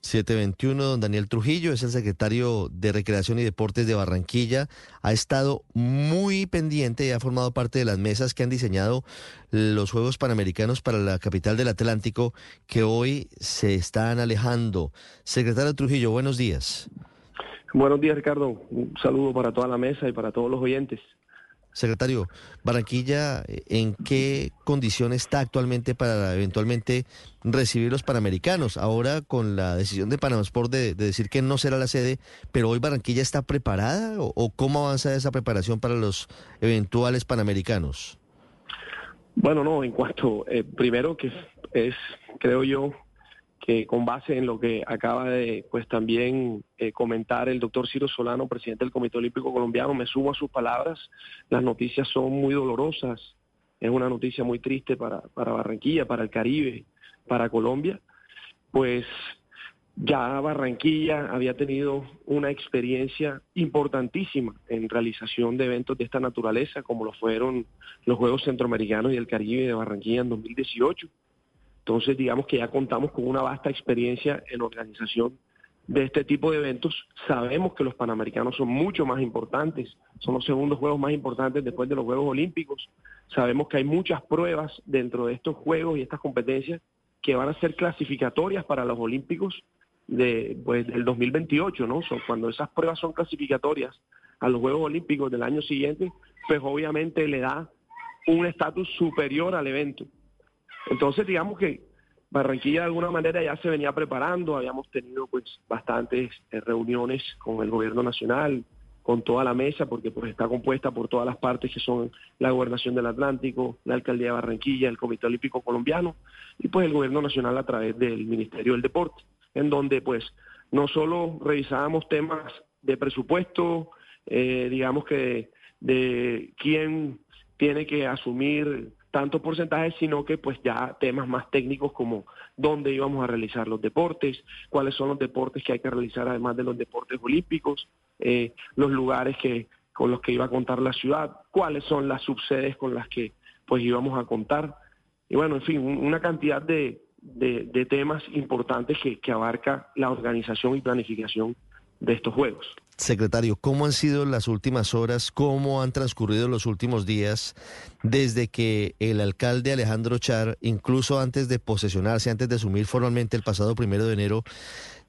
721, don Daniel Trujillo es el secretario de Recreación y Deportes de Barranquilla. Ha estado muy pendiente y ha formado parte de las mesas que han diseñado los Juegos Panamericanos para la capital del Atlántico que hoy se están alejando. Secretario Trujillo, buenos días. Buenos días, Ricardo. Un saludo para toda la mesa y para todos los oyentes. Secretario, Barranquilla, ¿en qué condición está actualmente para eventualmente recibir los Panamericanos? Ahora con la decisión de Panamá Sport de, de decir que no será la sede, pero hoy Barranquilla está preparada o, o cómo avanza esa preparación para los eventuales Panamericanos? Bueno, no, en cuanto, eh, primero que es, creo yo, que con base en lo que acaba de, pues también eh, comentar el doctor Ciro Solano, presidente del Comité Olímpico Colombiano, me sumo a sus palabras, las noticias son muy dolorosas, es una noticia muy triste para, para Barranquilla, para el Caribe, para Colombia, pues ya Barranquilla había tenido una experiencia importantísima en realización de eventos de esta naturaleza, como lo fueron los Juegos Centroamericanos y el Caribe de Barranquilla en 2018. Entonces, digamos que ya contamos con una vasta experiencia en organización de este tipo de eventos. Sabemos que los Panamericanos son mucho más importantes, son los segundos Juegos más importantes después de los Juegos Olímpicos. Sabemos que hay muchas pruebas dentro de estos Juegos y estas competencias que van a ser clasificatorias para los Olímpicos de, pues, del 2028, ¿no? Cuando esas pruebas son clasificatorias a los Juegos Olímpicos del año siguiente, pues obviamente le da un estatus superior al evento. Entonces, digamos que Barranquilla de alguna manera ya se venía preparando, habíamos tenido pues bastantes eh, reuniones con el gobierno nacional, con toda la mesa, porque pues está compuesta por todas las partes que son la Gobernación del Atlántico, la Alcaldía de Barranquilla, el Comité Olímpico Colombiano y pues el gobierno nacional a través del Ministerio del Deporte, en donde pues no solo revisábamos temas de presupuesto, eh, digamos que de quién tiene que asumir tantos porcentajes, sino que pues ya temas más técnicos como dónde íbamos a realizar los deportes, cuáles son los deportes que hay que realizar además de los deportes olímpicos, eh, los lugares que con los que iba a contar la ciudad, cuáles son las subsedes con las que pues íbamos a contar. Y bueno, en fin, una cantidad de, de, temas importantes que abarca la organización y planificación de estos juegos. Secretario, ¿cómo han sido las últimas horas? ¿Cómo han transcurrido los últimos días desde que el alcalde Alejandro Char, incluso antes de posesionarse, antes de asumir formalmente el pasado primero de enero,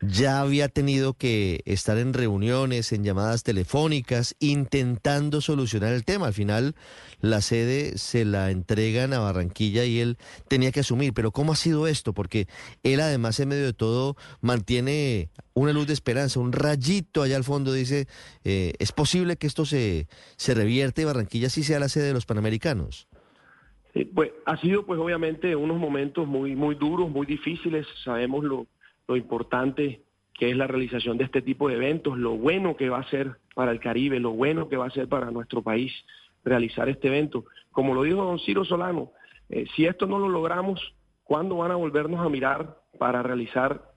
ya había tenido que estar en reuniones, en llamadas telefónicas, intentando solucionar el tema. Al final, la sede se la entregan a Barranquilla y él tenía que asumir. Pero ¿cómo ha sido esto? Porque él además, en medio de todo, mantiene una luz de esperanza, un rayito allá al fondo. Dice, eh, es posible que esto se, se revierte y Barranquilla sí sea la sede de los Panamericanos. Pues ha sido pues obviamente unos momentos muy muy duros, muy difíciles. Sabemos lo lo importante que es la realización de este tipo de eventos, lo bueno que va a ser para el Caribe, lo bueno que va a ser para nuestro país realizar este evento. Como lo dijo don Ciro Solano, eh, si esto no lo logramos, ¿cuándo van a volvernos a mirar para realizar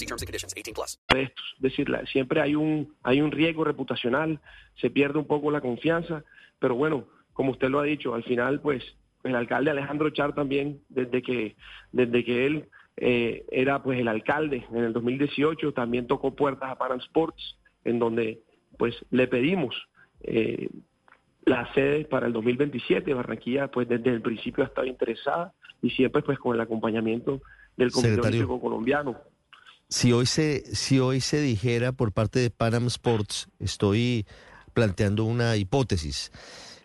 See terms and conditions. 18 plus. Es decir, siempre hay un, hay un riesgo reputacional, se pierde un poco la confianza, pero bueno, como usted lo ha dicho, al final pues el alcalde Alejandro Char también, desde que, desde que él eh, era pues el alcalde en el 2018, también tocó puertas a Pan Sports, en donde pues le pedimos eh, la sede para el 2027. Barranquilla, pues desde el principio ha estado interesada y siempre pues con el acompañamiento del Comité Secretario. Olímpico Colombiano. Si hoy se, si hoy se dijera por parte de Panam Sports, estoy planteando una hipótesis,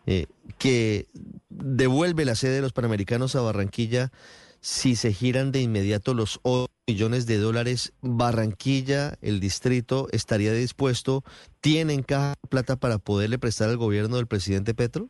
eh, que devuelve la sede de los Panamericanos a Barranquilla si se giran de inmediato los 8 millones de dólares, Barranquilla, el distrito, estaría dispuesto, tiene en caja plata para poderle prestar al gobierno del presidente Petro?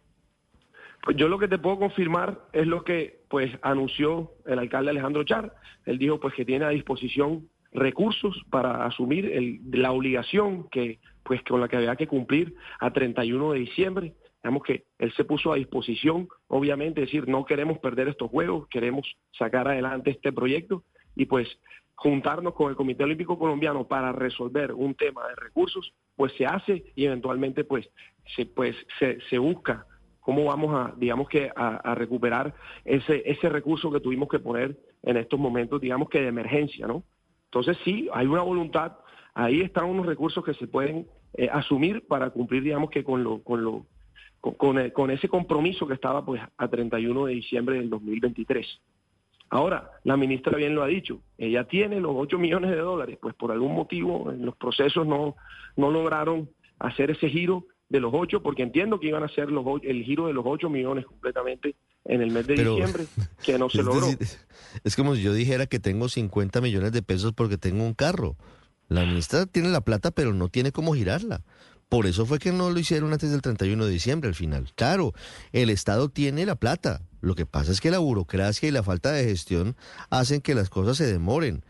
Pues yo lo que te puedo confirmar es lo que pues anunció el alcalde Alejandro Char. Él dijo pues que tiene a disposición recursos para asumir la obligación que pues con la que había que cumplir a 31 de diciembre. Digamos que él se puso a disposición, obviamente, decir, no queremos perder estos juegos, queremos sacar adelante este proyecto y pues juntarnos con el Comité Olímpico Colombiano para resolver un tema de recursos, pues se hace y eventualmente pues se, pues, se busca cómo vamos a, digamos que, a, a, recuperar ese, ese recurso que tuvimos que poner en estos momentos, digamos que de emergencia, ¿no? Entonces sí, hay una voluntad, ahí están unos recursos que se pueden eh, asumir para cumplir, digamos que con lo, con lo, con, con, ese compromiso que estaba pues a 31 de diciembre del 2023. Ahora, la ministra bien lo ha dicho, ella tiene los 8 millones de dólares, pues por algún motivo en los procesos no, no lograron hacer ese giro de los 8, porque entiendo que iban a hacer los, el giro de los 8 millones completamente en el mes de Pero, diciembre, que no se es logró. Decir, es como si yo dijera que tengo 50 millones de pesos porque tengo un carro. La ministra tiene la plata, pero no tiene cómo girarla. Por eso fue que no lo hicieron antes del 31 de diciembre al final. Claro, el Estado tiene la plata. Lo que pasa es que la burocracia y la falta de gestión hacen que las cosas se demoren.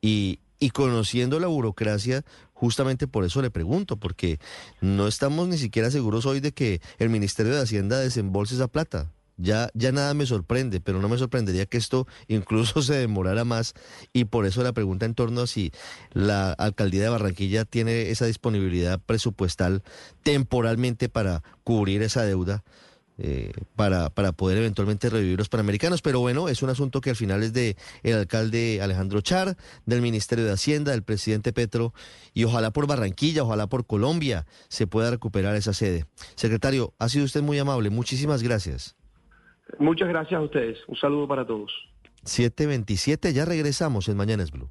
Y, y conociendo la burocracia, justamente por eso le pregunto, porque no estamos ni siquiera seguros hoy de que el Ministerio de Hacienda desembolse esa plata. Ya, ya nada me sorprende, pero no me sorprendería que esto incluso se demorara más y por eso la pregunta en torno a si la alcaldía de Barranquilla tiene esa disponibilidad presupuestal temporalmente para cubrir esa deuda. Eh, para, para poder eventualmente revivir los Panamericanos. Pero bueno, es un asunto que al final es de el alcalde Alejandro Char, del Ministerio de Hacienda, del presidente Petro, y ojalá por Barranquilla, ojalá por Colombia se pueda recuperar esa sede. Secretario, ha sido usted muy amable. Muchísimas gracias. Muchas gracias a ustedes. Un saludo para todos. 727, ya regresamos en Mañanas Blue.